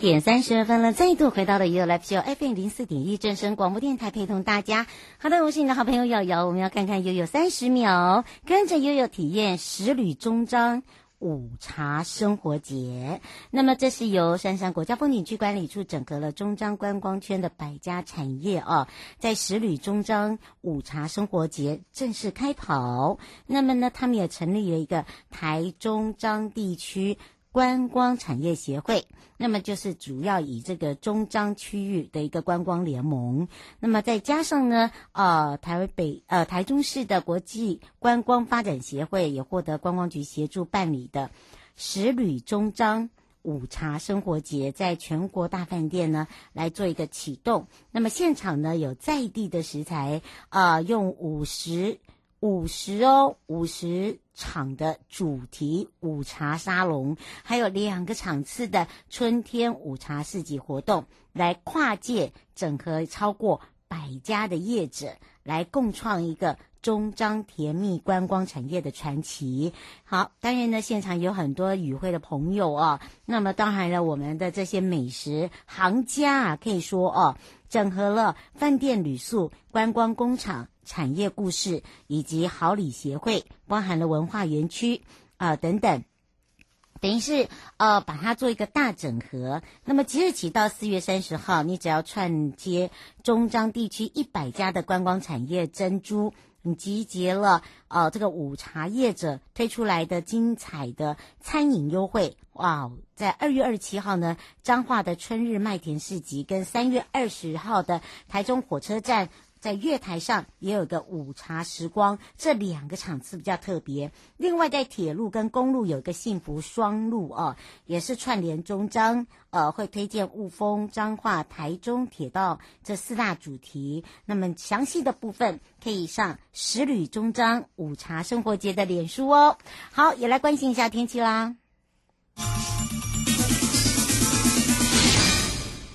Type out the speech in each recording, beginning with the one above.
点三十二分了，再度回到了 ufo FM 零四点一正声广播电台，陪同大家。好的，我是你的好朋友瑶瑶，我们要看看悠悠三十秒，跟着悠悠体验十旅终章午茶生活节。那么，这是由杉杉国家风景区管理处整合了中章观光圈的百家产业啊，在十旅中章午茶生活节正式开跑。那么呢，他们也成立了一个台中章地区。观光产业协会，那么就是主要以这个中章区域的一个观光联盟，那么再加上呢，呃，台北呃台中市的国际观光发展协会也获得观光局协助办理的十旅终章午茶生活节，在全国大饭店呢来做一个启动。那么现场呢有在地的食材，呃，用五十五十哦五十。场的主题午茶沙龙，还有两个场次的春天午茶市集活动，来跨界整合超过百家的业者，来共创一个中章甜蜜观光产业的传奇。好，当然呢，现场有很多与会的朋友啊，那么当然了，我们的这些美食行家啊，可以说哦、整合了饭店、旅宿、观光工厂。产业故事以及好礼协会，包含了文化园区啊、等等，等于是呃把它做一个大整合。那么即日起到四月三十号，你只要串接中章地区一百家的观光产业珍珠，你集结了呃这个午茶业者推出来的精彩的餐饮优惠。哇，在二月二十七号呢，彰化的春日麦田市集，跟三月二十号的台中火车站。在月台上也有个午茶时光，这两个场次比较特别。另外，在铁路跟公路有一个幸福双路哦，也是串联中章，呃，会推荐雾峰、彰化、台中铁道这四大主题。那么详细的部分可以上十旅中章午茶生活节的脸书哦。好，也来关心一下天气啦。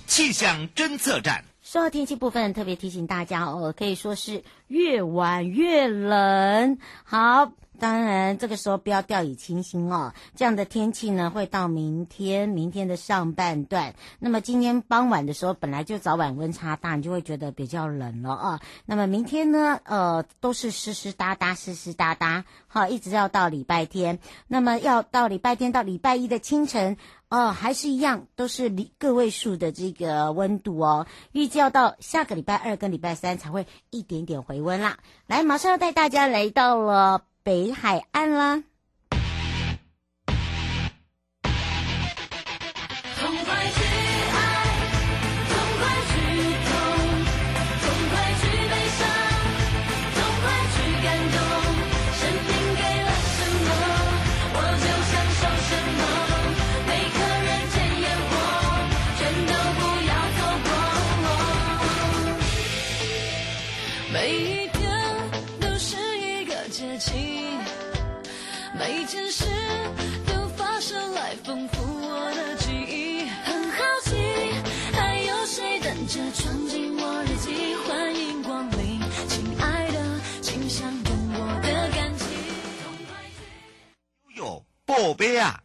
气象侦测站。说到天气部分，特别提醒大家哦，可以说是越晚越冷。好，当然这个时候不要掉以轻心哦。这样的天气呢，会到明天，明天的上半段。那么今天傍晚的时候，本来就早晚温差大，你就会觉得比较冷了啊。那么明天呢，呃，都是湿湿哒哒，湿湿哒哒，好，一直要到礼拜天。那么要到礼拜天到礼拜一的清晨。哦，还是一样，都是个位数的这个温度哦。预计要到下个礼拜二跟礼拜三才会一点点回温啦。来，马上要带大家来到了北海岸啦。宝贝啊！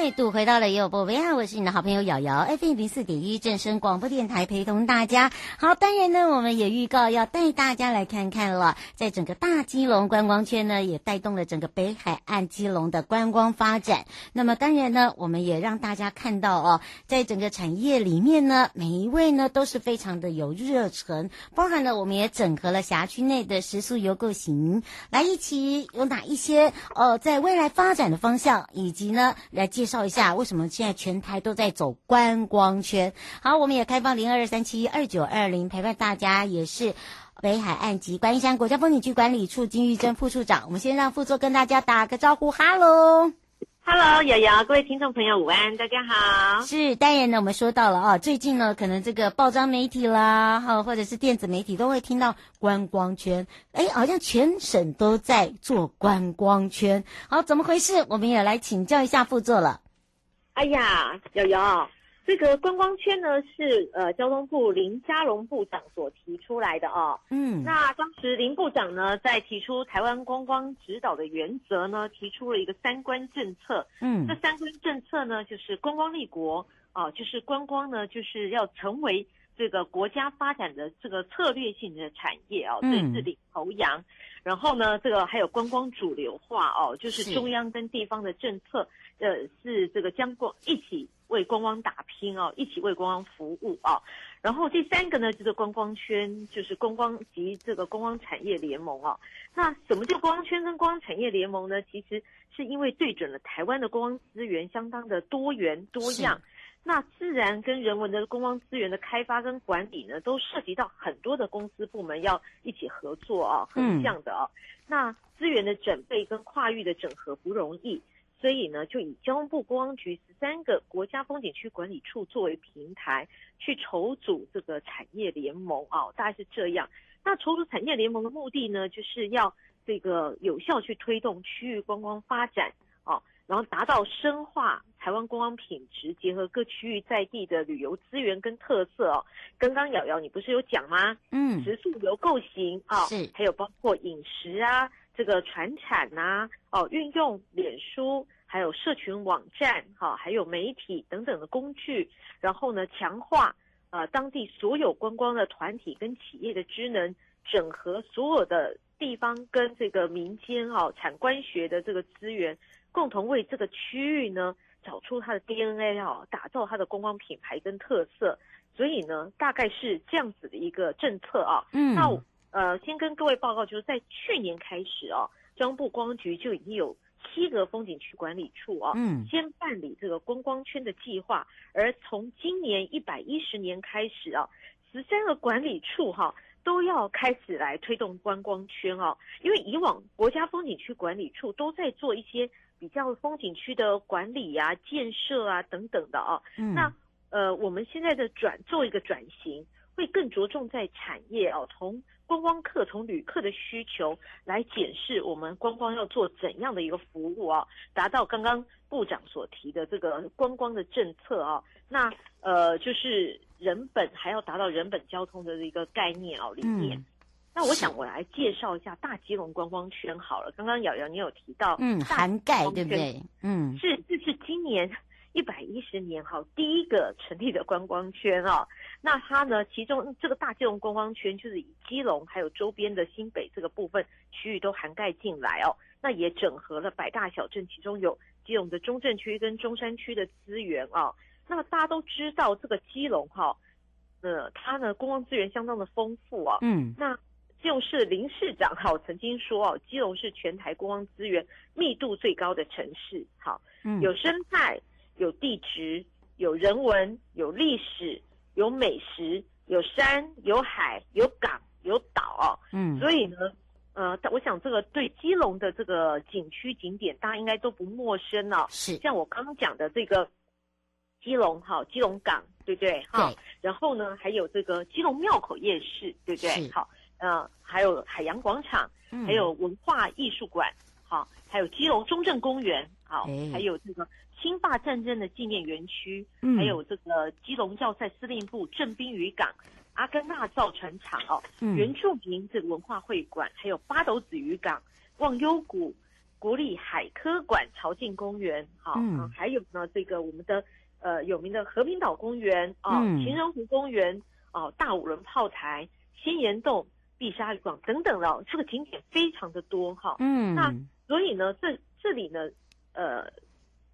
再度回到了悠悠宝贝啊！我是你的好朋友瑶瑶，FM 零四点一正声广播电台，陪同大家。好，当然呢，我们也预告要带大家来看看了，在整个大基隆观光圈呢，也带动了整个北海岸基隆的观光发展。那么，当然呢，我们也让大家看到哦，在整个产业里面呢，每一位呢都是非常的有热忱，包含了我们也整合了辖区内的食宿游购行，来一起有哪一些呃，在未来发展的方向，以及呢来介绍。介绍一下为什么现在全台都在走观光圈？好，我们也开放零二二三七二九二零陪伴大家，也是北海岸及观音山国家风景区管理处金玉珍副处长。我们先让副座跟大家打个招呼，，Hello。Hello，瑶瑶，各位听众朋友，午安，大家好。是，当然呢，我们说到了啊，最近呢，可能这个报章媒体啦，哈，或者是电子媒体都会听到观光圈，哎，好像全省都在做观光圈。好，怎么回事？我们也来请教一下副座了。哎呀，瑶瑶。这个观光圈呢，是呃交通部林佳龙部长所提出来的哦。嗯，那当时林部长呢，在提出台湾观光指导的原则呢，提出了一个三观政策。嗯，这三观政策呢，就是观光立国啊，就是观光呢，就是要成为这个国家发展的这个策略性的产业哦，这是领头羊。然后呢，这个还有观光主流化哦，就是中央跟地方的政策，呃，是这个将光一起。为观光打拼哦，一起为观光服务哦。然后第三个呢，就是观光圈，就是观光及这个观光产业联盟哦。那什么叫观光圈跟观光产业联盟呢？其实是因为对准了台湾的观光资源相当的多元多样，那自然跟人文的观光资源的开发跟管理呢，都涉及到很多的公司部门要一起合作啊，横向的啊。那资源的准备跟跨域的整合不容易。所以呢，就以交通部观光局十三个国家风景区管理处作为平台，去筹组这个产业联盟啊，大概是这样。那筹组产业联盟的目的呢，就是要这个有效去推动区域观光发展啊，然后达到深化台湾观光品质，结合各区域在地的旅游资源跟特色哦。刚刚瑶瑶你不是有讲吗？嗯，食宿游购行啊，是，还有包括饮食啊。这个传产呐、啊，哦，运用脸书，还有社群网站，哈、哦，还有媒体等等的工具，然后呢，强化呃当地所有观光的团体跟企业的职能，整合所有的地方跟这个民间哦产官学的这个资源，共同为这个区域呢找出它的 DNA 哦，打造它的观光品牌跟特色。所以呢，大概是这样子的一个政策啊。嗯，那我。呃，先跟各位报告，就是在去年开始哦，交通部光局就已经有七个风景区管理处哦，嗯，先办理这个观光圈的计划，而从今年一百一十年开始啊，十三个管理处哈都要开始来推动观光圈哦，因为以往国家风景区管理处都在做一些比较风景区的管理啊、建设啊等等的哦，嗯，那呃，我们现在的转做一个转型，会更着重在产业哦，从观光客从旅客的需求来检视我们观光要做怎样的一个服务啊，达到刚刚部长所提的这个观光的政策啊，那呃就是人本还要达到人本交通的一个概念哦理念。那我想我来介绍一下大基隆观光圈好了。刚刚瑶瑶你有提到，嗯，涵盖对不对？嗯，是，这是今年 一百一十年哈第一个成立的观光圈哦。那它呢，其中这个大基隆观光圈就是以基隆还有周边的新北这个部分区域都涵盖进来哦。那也整合了百大小镇，其中有基隆的中正区跟中山区的资源哦。那么大家都知道这个基隆哈，呃，它呢观光资源相当的丰富啊。嗯，那。基隆市林市长好曾经说哦，基隆是全台观光资源密度最高的城市。好，嗯，有生态，有地质，有人文，有历史，有美食，有山，有海，有港，有岛哦。嗯，所以呢，呃，我想这个对基隆的这个景区景点，大家应该都不陌生哦。是，像我刚刚讲的这个基隆，好，基隆港，对不对？哈，然后呢，还有这个基隆庙口夜市，对不对？好。呃，还有海洋广场，还有文化艺术馆，好、嗯，还有基隆中正公园，好，欸、还有这个清法战争的纪念园区，嗯、还有这个基隆要塞司令部、正滨渔港、阿根纳造船厂哦，嗯、原住民这个文化会馆，还有八斗子渔港、忘忧谷、国立海科馆、朝境公园，好、还有呢这个我们的呃有名的和平岛公园啊，情、呃、人湖公园哦、呃，大五轮炮台、仙岩洞。碧沙渔港等等的，这个景点非常的多哈。嗯，那所以呢，这这里呢，呃，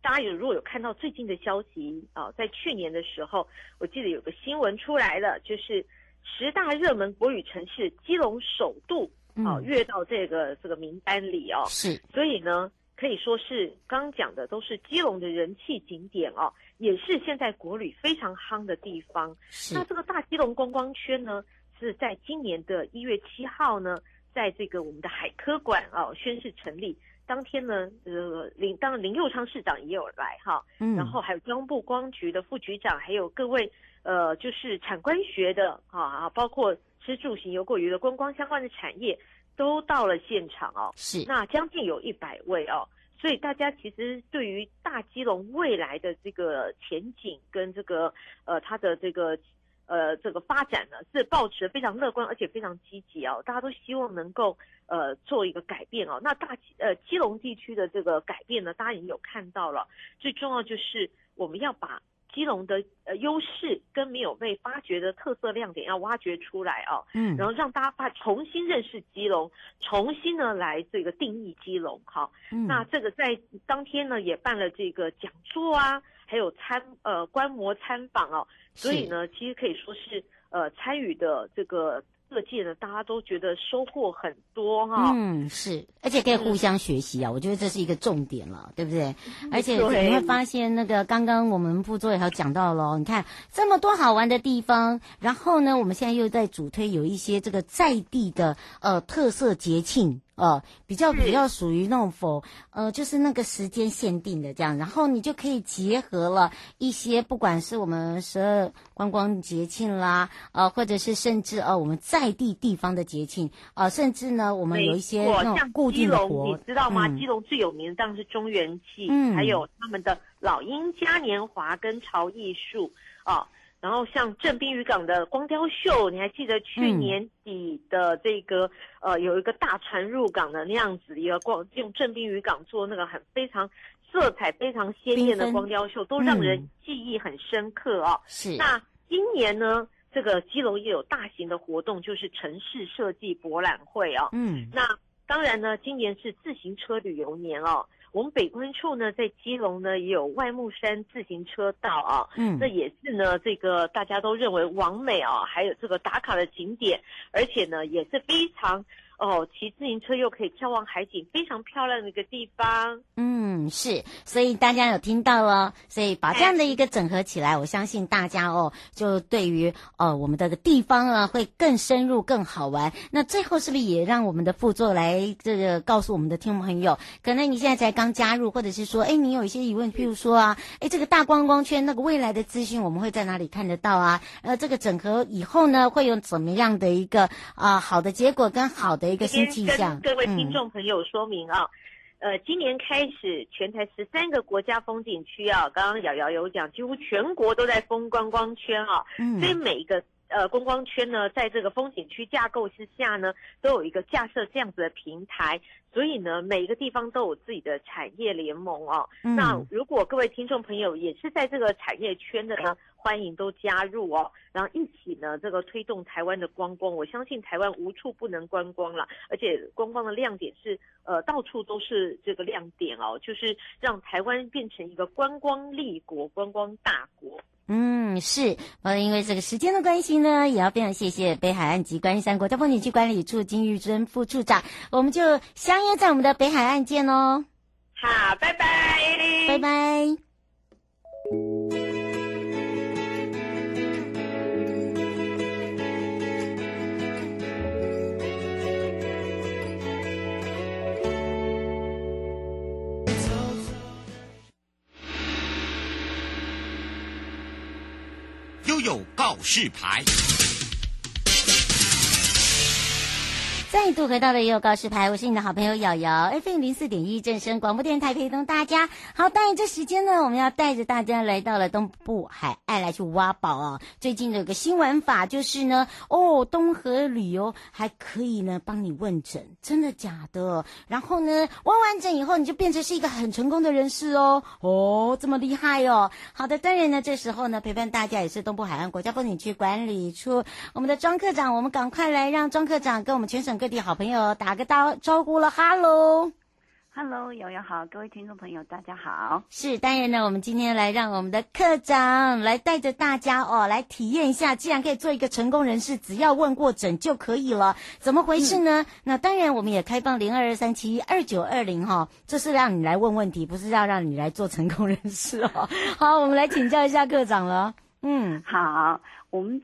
大家有如果有看到最近的消息啊，在去年的时候，我记得有个新闻出来了，就是十大热门国旅城市，基隆首度啊跃到这个这个名单里哦。是，所以呢，可以说是刚讲的都是基隆的人气景点哦，也是现在国旅非常夯的地方。是，那这个大基隆观光圈呢？是在今年的一月七号呢，在这个我们的海科馆哦宣誓成立。当天呢，呃林当然林佑昌市长也有来哈，嗯，然后还有交通部观光局的副局长，还有各位呃就是产官学的啊啊，包括吃住行游过娱的观光相关的产业都到了现场哦，是。那将近有一百位哦，所以大家其实对于大基隆未来的这个前景跟这个呃它的这个。呃，这个发展呢是保持非常乐观，而且非常积极哦。大家都希望能够呃做一个改变哦。那大呃基隆地区的这个改变呢，大家已经有看到了。最重要就是我们要把基隆的呃优势跟没有被发掘的特色亮点要挖掘出来哦。嗯，然后让大家发重新认识基隆，重新呢来这个定义基隆。好，嗯，那这个在当天呢也办了这个讲座啊。还有参呃观摩参访哦，所以呢，其实可以说是呃参与的这个各界呢，大家都觉得收获很多哈。嗯，是，而且可以互相学习啊，嗯、我觉得这是一个重点了，对不对？嗯、而且 你会发现，那个刚刚我们副座也有讲到了，你看这么多好玩的地方，然后呢，我们现在又在主推有一些这个在地的呃特色节庆。哦，比较比较属于那种否，呃，就是那个时间限定的这样，然后你就可以结合了一些，不管是我们十二观光节庆啦，呃，或者是甚至呃我们在地地方的节庆，啊、呃，甚至呢，我们有一些那种固定的活，你知道吗？嗯、基隆最有名的当然是中原祭，嗯，还有他们的老鹰嘉年华跟潮艺术啊。呃然后像正滨渔港的光雕秀，你还记得去年底的这个、嗯、呃有一个大船入港的那样子一个光，用正滨渔港做那个很非常色彩非常鲜艳的光雕秀，都让人记忆很深刻哦。是。那今年呢，这个基隆也有大型的活动，就是城市设计博览会哦。嗯。那当然呢，今年是自行车旅游年哦。我们北关处呢，在基隆呢也有外木山自行车道啊，嗯，这也是呢这个大家都认为完美啊，还有这个打卡的景点，而且呢也是非常。哦，骑自行车又可以眺望海景，非常漂亮的一个地方。嗯，是，所以大家有听到了，所以把这样的一个整合起来，我相信大家哦，就对于呃我们的地方啊会更深入、更好玩。那最后是不是也让我们的副座来这个告诉我们的听众朋友，可能你现在才刚加入，或者是说，哎，你有一些疑问，譬如说啊，哎，这个大观光圈那个未来的资讯，我们会在哪里看得到啊？呃，这个整合以后呢，会有怎么样的一个啊、好的结果跟好的。的一个新气象，跟各位听众朋友说明啊，嗯、呃，今年开始全台十三个国家风景区啊，刚刚瑶瑶有讲，几乎全国都在封观光圈啊，嗯，所以每一个呃观光圈呢，在这个风景区架构之下呢，都有一个架设这样子的平台，所以呢，每一个地方都有自己的产业联盟哦。嗯、那如果各位听众朋友也是在这个产业圈的呢，欢迎都加入哦，然后一起呢，这个推动台湾的观光。我相信台湾无处不能观光了，而且观光的亮点是，呃，到处都是这个亮点哦，就是让台湾变成一个观光立国、观光大国。嗯，是，呃，因为这个时间的关系呢，也要非常谢谢北海岸及观音山国家风景区管理处金玉珍副处长，我们就相约在我们的北海岸见哦。好，拜拜，拜拜。有告示牌。再度回到了也有告示牌，我是你的好朋友瑶瑶，FM 零四点一正声广播电台陪同大家。好，当然这时间呢，我们要带着大家来到了东部海岸来去挖宝哦。最近有个新玩法，就是呢，哦，东河旅游还可以呢帮你问诊，真的假的？然后呢，问完诊以后，你就变成是一个很成功的人士哦。哦，这么厉害哦。好的，当然呢，这时候呢，陪伴大家也是东部海岸国家风景区管理处我们的庄科长，我们赶快来让庄科长跟我们全省各地好朋友打个招招呼了，哈喽，哈喽，瑶瑶好，各位听众朋友大家好。是，当然呢，我们今天来让我们的课长来带着大家哦，来体验一下，既然可以做一个成功人士，只要问过诊就可以了，怎么回事呢？嗯、那当然，我们也开放零二二三七二九二零哈，这是让你来问问题，不是要让你来做成功人士哦。好，我们来请教一下课长了。嗯，好，我们。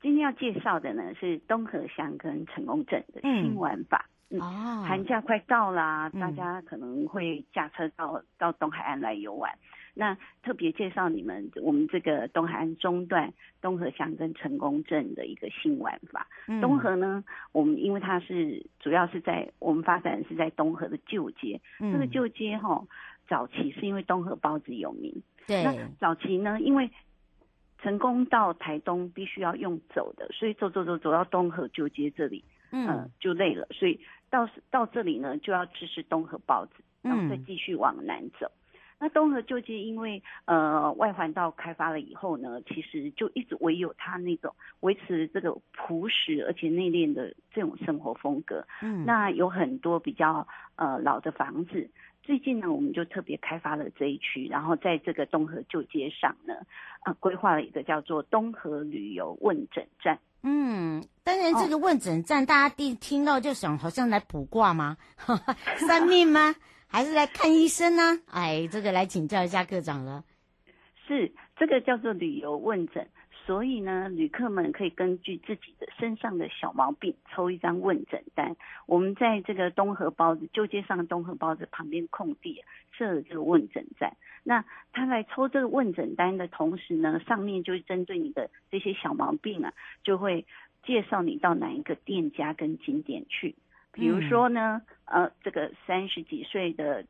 今天要介绍的呢是东河乡跟成功镇的新玩法。嗯，嗯寒假快到啦，大家可能会驾车到、嗯、到东海岸来游玩。那特别介绍你们我们这个东海岸中段东河乡跟成功镇的一个新玩法。嗯、东河呢，我们因为它是主要是在我们发展是在东河的旧街。嗯、这个旧街哈，早期是因为东河包子有名。对。那早期呢，因为成功到台东必须要用走的，所以走走走走到东河旧街这里，嗯、呃，就累了，所以到到这里呢就要吃吃东河包子，然后再继续往南走。嗯、那东河旧街因为呃外环道开发了以后呢，其实就一直唯有它那种维持这个朴实而且内敛的这种生活风格。嗯，那有很多比较呃老的房子。最近呢，我们就特别开发了这一区，然后在这个东河旧街上呢，啊，规划了一个叫做东河旅游问诊站。嗯，当然这个问诊站，大家一听到就想，好像来卜卦吗？算命吗？还是来看医生呢？哎，这个来请教一下科长了。是，这个叫做旅游问诊。所以呢，旅客们可以根据自己的身上的小毛病抽一张问诊单。我们在这个东河包子旧街上东河包子旁边空地设了这个问诊站。那他来抽这个问诊单的同时呢，上面就针对你的这些小毛病啊，就会介绍你到哪一个店家跟景点去。比如说呢，呃，这个三十几岁的。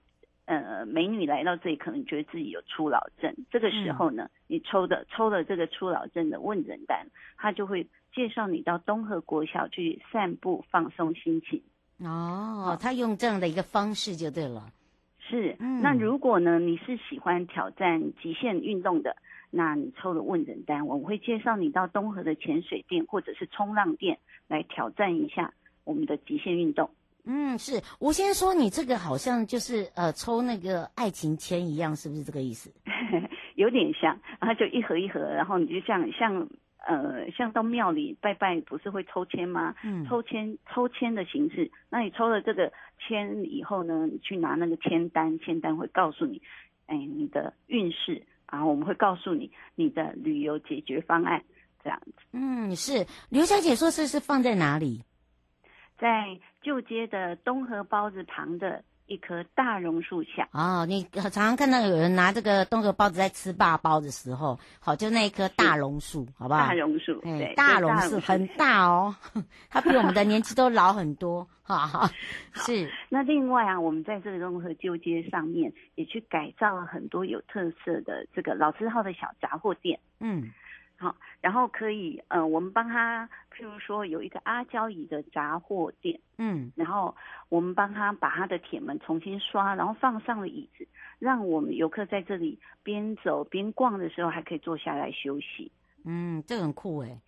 呃，美女来到这里，可能觉得自己有初老症。这个时候呢，嗯、你抽的抽了这个初老症的问诊单，他就会介绍你到东河国小去散步放松心情。哦，他用这样的一个方式就对了。是，嗯、那如果呢，你是喜欢挑战极限运动的，那你抽了问诊单，我们会介绍你到东河的潜水店或者是冲浪店来挑战一下我们的极限运动。嗯，是我先说，你这个好像就是呃抽那个爱情签一样，是不是这个意思？有点像，然后就一盒一盒，然后你就像像呃像到庙里拜拜，不是会抽签吗？嗯，抽签抽签的形式，那你抽了这个签以后呢，你去拿那个签单，签单会告诉你，哎，你的运势，然后我们会告诉你你的旅游解决方案，这样子。嗯，是刘小姐说是是放在哪里？在旧街的东河包子旁的一棵大榕树下。哦，你常常看到有人拿这个东河包子在吃霸包的时候，好，就那一棵大榕树，好不好？大榕树，对，大榕树很大哦，它比我们的年纪都老很多，哈哈。是。那另外啊，我们在这个东河旧街上面也去改造了很多有特色的这个老字号的小杂货店。嗯。好，然后可以，呃，我们帮他，譬如说有一个阿胶椅的杂货店，嗯，然后我们帮他把他的铁门重新刷，然后放上了椅子，让我们游客在这里边走边逛的时候还可以坐下来休息。嗯，这个很酷诶。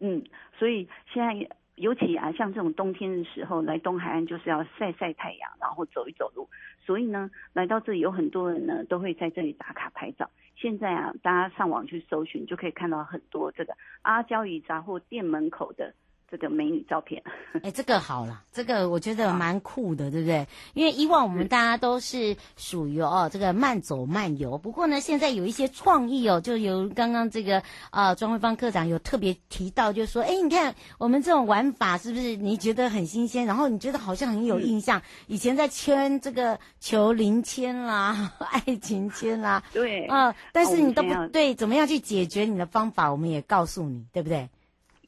嗯，所以现在尤其啊，像这种冬天的时候来东海岸就是要晒晒太阳，然后走一走路。所以呢，来到这里有很多人呢都会在这里打卡拍照。现在啊，大家上网去搜寻，就可以看到很多这个阿胶鱼杂货店门口的。这个美女照片，哎、欸，这个好了，这个我觉得蛮酷的，对不对？因为以往我们大家都是属于哦这个慢走慢游，不过呢，现在有一些创意哦，就由刚刚这个啊庄慧芳科长有特别提到，就说，哎，你看我们这种玩法是不是你觉得很新鲜？然后你觉得好像很有印象，嗯、以前在签这个求灵签啦、爱情签啦，对，嗯、呃，但是你都不对，怎么样去解决你的方法，我们也告诉你，对不对？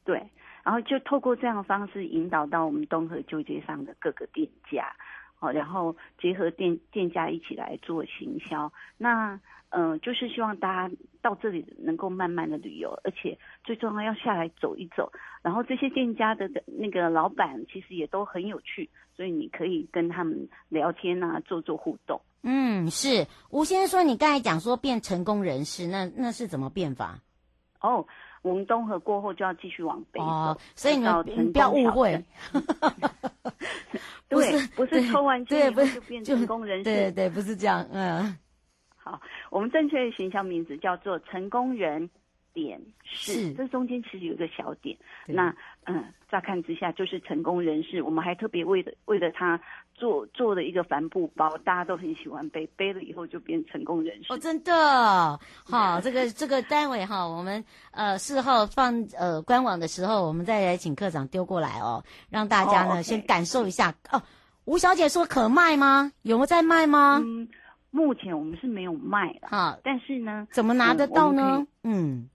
对。然后就透过这样的方式引导到我们东河旧街上的各个店家，好，然后结合店店家一起来做行销。那嗯、呃，就是希望大家到这里能够慢慢的旅游，而且最重要要下来走一走。然后这些店家的那个老板其实也都很有趣，所以你可以跟他们聊天啊，做做互动。嗯，是吴先生说你刚才讲说变成功人士，那那是怎么变法？哦。我们东河过后就要继续往北走，哦、所以你们你不要误会，不是不是抽完签以后就变成功人士，对对，不是这样，嗯，好，我们正确的形象名字叫做成功人。点是，是这中间其实有一个小点，那嗯，乍看之下就是成功人士。我们还特别为了为了他做做了一个帆布包，大家都很喜欢背，背了以后就变成功人士。哦，真的，好，这个这个单位哈，我们呃事后放呃官网的时候，我们再来请课长丢过来哦，让大家呢、哦 okay、先感受一下哦。吴小姐说可卖吗？有没有在卖吗？嗯，目前我们是没有卖的，好，但是呢，怎么拿得到呢？嗯。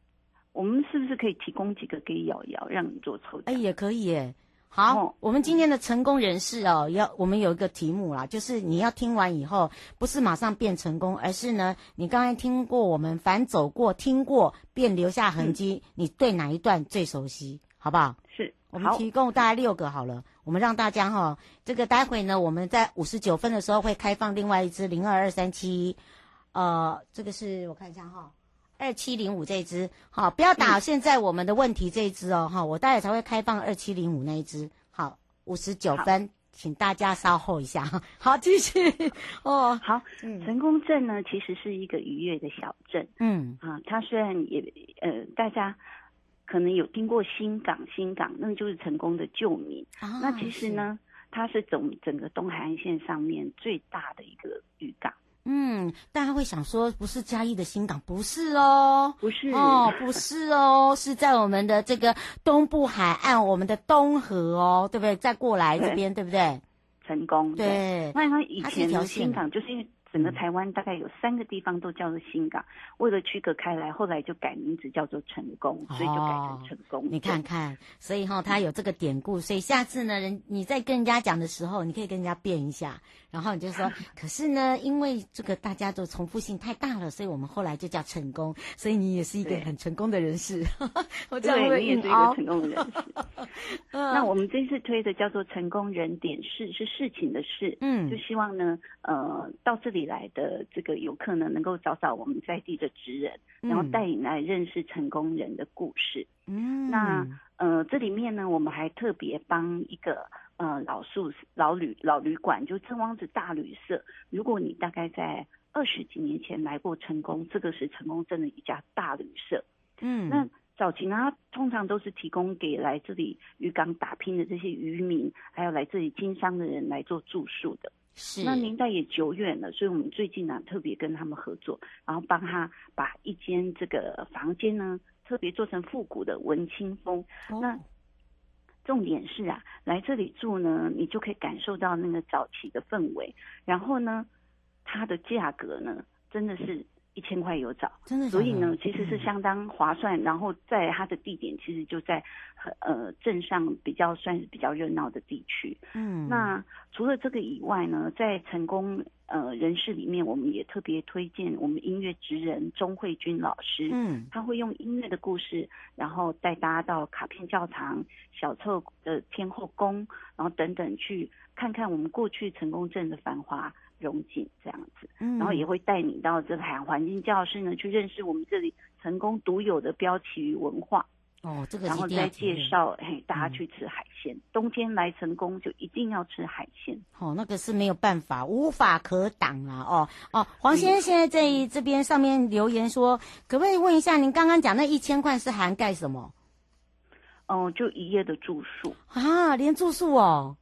我们是不是可以提供几个给瑶瑶，让你做抽奖？哎，也可以耶。好，哦、我们今天的成功人士哦，要我们有一个题目啦，就是你要听完以后，不是马上变成功，而是呢，你刚才听过我们凡走过、听过，便留下痕迹。嗯、你对哪一段最熟悉？好不好？是，我们提供大概六个好了。我们让大家哈、哦，这个待会呢，我们在五十九分的时候会开放另外一支零二二三七，呃，这个是我看一下哈、哦。二七零五这一支，好，不要打现在我们的问题这一支哦，哈、嗯，我待会才会开放二七零五那一支，好，五十九分，请大家稍后一下，好，继续。哦，好，嗯，成功镇呢，其实是一个愉悦的小镇，嗯，啊，它虽然也呃，大家可能有听过新港，新港那就是成功的旧名，啊、那其实呢，是它是整整个东海岸线上面最大的一个渔港。嗯，大家会想说，不是嘉义的新港，不是哦，不是哦，不是哦，是在我们的这个东部海岸，我们的东河哦，对不对？再过来这边，对，对不对？成功，对。对那他以前的新港就是因为。整个台湾大概有三个地方都叫做新港，为了区隔开来，后来就改名字叫做成功，所以就改成成功。哦、你看看，所以哈、哦，他有这个典故，所以下次呢，人你在跟人家讲的时候，你可以跟人家变一下，然后你就说，可是呢，因为这个大家都重复性太大了，所以我们后来就叫成功，所以你也是一个很成功的人士。我这样对，你也是一个成功的人士。那我们这次推的叫做成功人点事，是事情的事。嗯，就希望呢，呃，到这里。来的这个游客呢，能够找找我们在地的职人，然后带领来认识成功人的故事。嗯，那呃，这里面呢，我们还特别帮一个呃老宿老旅老旅馆，就真光子大旅社。如果你大概在二十几年前来过成功，这个是成功镇的一家大旅社。嗯，那早期呢，它通常都是提供给来这里渔港打拼的这些渔民，还有来这里经商的人来做住宿的。是，那年代也久远了，所以我们最近呢、啊、特别跟他们合作，然后帮他把一间这个房间呢特别做成复古的文青风。哦、那重点是啊，来这里住呢，你就可以感受到那个早期的氛围。然后呢，它的价格呢真的是一千块有找，真的，所以呢，其实是相当划算。嗯、然后在它的地点，其实就在呃镇上比较算是比较热闹的地区。嗯，那除了这个以外呢，在成功呃人士里面，我们也特别推荐我们音乐职人钟慧君老师。嗯，他会用音乐的故事，然后带大家到卡片教堂、小凑的天后宫，然后等等去看看我们过去成功镇的繁华。荣景这样子，然后也会带你到这个海洋环境教室呢，去认识我们这里成功独有的标旗鱼文化。哦，这个然后再介绍，嘿，大家去吃海鲜。嗯、冬天来成功就一定要吃海鲜。哦，那个是没有办法，无法可挡啊！哦哦，黄先生现在在这边上面留言说，可不可以问一下，您刚刚讲那一千块是涵盖什么？哦，就一夜的住宿啊，连住宿哦。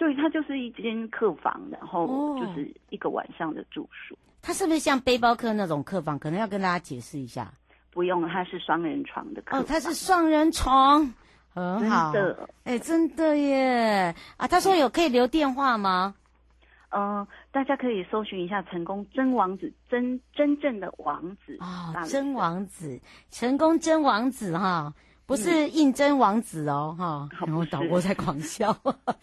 对，它就是一间客房，然后就是一个晚上的住宿。哦、它是不是像背包客那种客房？可能要跟大家解释一下。不用，它是双人床的客房。哦，它是双人床，很好。真的，哎，真的耶！啊，他说有可以留电话吗？嗯、呃，大家可以搜寻一下成功真王子，真真正的王子啊，哦、真王子，成功真王子哈。不是应征王子哦，哈、嗯，然后导播在狂笑，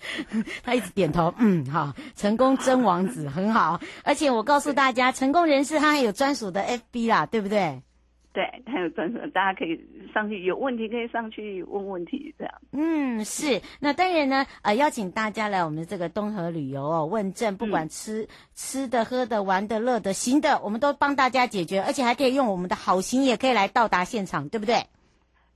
他一直点头，嗯，好，成功真王子 很好，而且我告诉大家，成功人士他还有专属的 FB 啦，对不对？对，他有专属，大家可以上去，有问题可以上去问问题，这样。嗯，是，那当然呢，呃，邀请大家来我们这个东河旅游哦，问政，不管吃、嗯、吃的、喝的、玩的、乐的、行的，我们都帮大家解决，而且还可以用我们的好心，也可以来到达现场，对不对？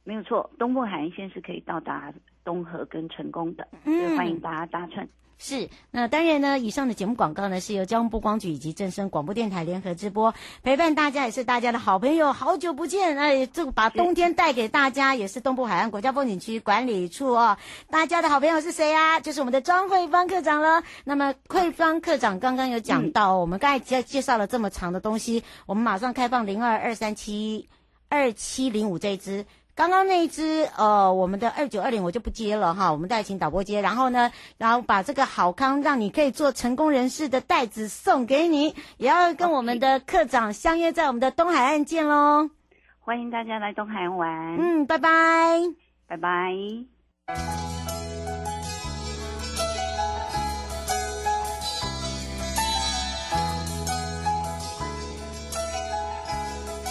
没有错，东部海岸线是可以到达东河跟成功的，所以，欢迎大家搭乘。是，那当然呢，以上的节目广告呢是由交通部光局以及正声广播电台联合直播，陪伴大家也是大家的好朋友，好久不见，哎，这个把冬天带给大家，也是东部海岸国家风景区管理处哦。大家的好朋友是谁啊？就是我们的庄慧芳科长了。那么慧芳科长刚刚有讲到，嗯、我们刚才介介绍了这么长的东西，我们马上开放零二二三七二七零五这一支。刚刚那一只，呃，我们的二九二零我就不接了哈，我们再请导播接。然后呢，然后把这个好康让你可以做成功人士的袋子送给你，也要跟我们的课长相约在我们的东海岸见喽。欢迎大家来东海岸玩。嗯，拜拜，拜拜。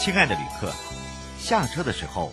亲爱的旅客，下车的时候。